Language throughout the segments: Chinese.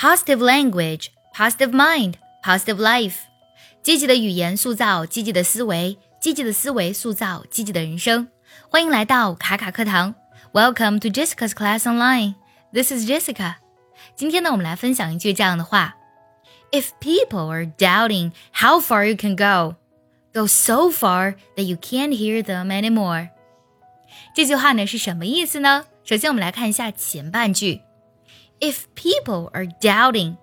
positive language, positive mind, positive life。积极的语言塑造积极的思维，积极的思维塑造积极的人生。欢迎来到卡卡课堂，Welcome to Jessica's Class Online。This is Jessica。今天呢，我们来分享一句这样的话：If people are doubting how far you can go, go so far that you can't hear them anymore。这句话呢是什么意思呢？首先，我们来看一下前半句。 If people are doubting，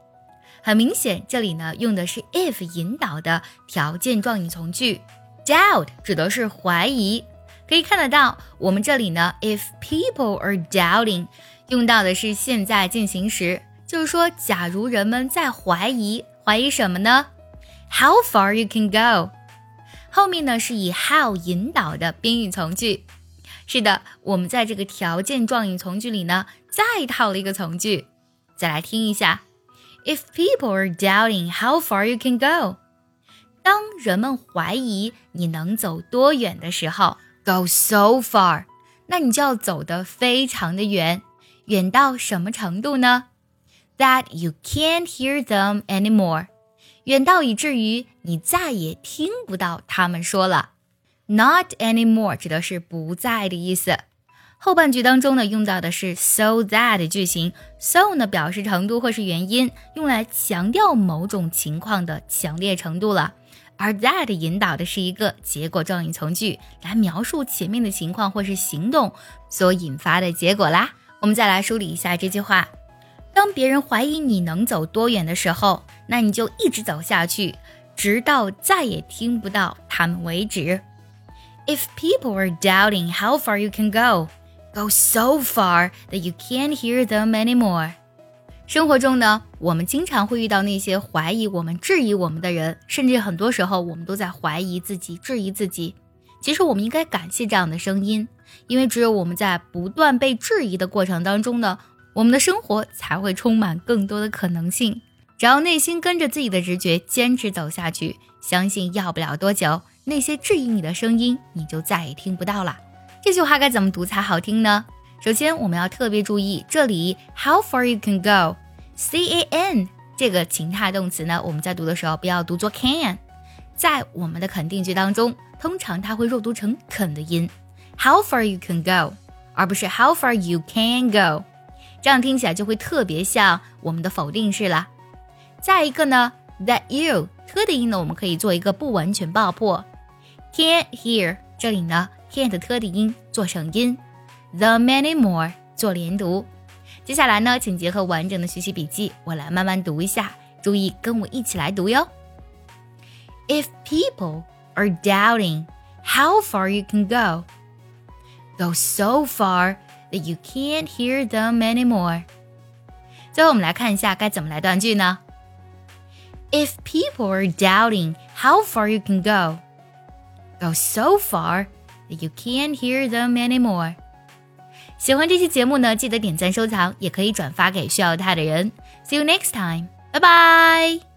很明显，这里呢用的是 if 引导的条件状语从句。Doubt 指的是怀疑，可以看得到，我们这里呢，if people are doubting，用到的是现在进行时，就是说，假如人们在怀疑，怀疑什么呢？How far you can go？后面呢是以 how 引导的宾语从句。是的，我们在这个条件状语从句里呢，再套了一个从句。再来听一下：If people are doubting how far you can go，当人们怀疑你能走多远的时候，go so far，那你就要走得非常的远，远到什么程度呢？That you can't hear them anymore，远到以至于你再也听不到他们说了。Not anymore 指的是不在的意思。后半句当中呢，用到的是 so that 句型，so 呢表示程度或是原因，用来强调某种情况的强烈程度了。而 that 引导的是一个结果状语从句，来描述前面的情况或是行动所引发的结果啦。我们再来梳理一下这句话：当别人怀疑你能走多远的时候，那你就一直走下去，直到再也听不到他们为止。If people are doubting how far you can go, go so far that you can't hear them anymore. 生活中呢，我们经常会遇到那些怀疑我们、质疑我们的人，甚至很多时候我们都在怀疑自己、质疑自己。其实我们应该感谢这样的声音，因为只有我们在不断被质疑的过程当中呢，我们的生活才会充满更多的可能性。只要内心跟着自己的直觉，坚持走下去，相信要不了多久。那些质疑你的声音，你就再也听不到了。这句话该怎么读才好听呢？首先，我们要特别注意这里 how far you can go，c a n 这个情态动词呢，我们在读的时候不要读作 can。在我们的肯定句当中，通常它会弱读成肯的音，how far you can go，而不是 how far you can go，这样听起来就会特别像我们的否定式了。再一个呢，that you 特的音呢，我们可以做一个不完全爆破。，Can hear，这里呢，can't 的特的音做成音，the many more 做连读。接下来呢，请结合完整的学习笔记，我来慢慢读一下，注意跟我一起来读哟。If people are doubting how far you can go, go so far that you can't hear them anymore。最后我们来看一下该怎么来断句呢？If people are doubting how far you can go, go so far that you can't hear them anymore。喜欢这期节目呢，记得点赞收藏，也可以转发给需要它的人。See you next time，拜拜。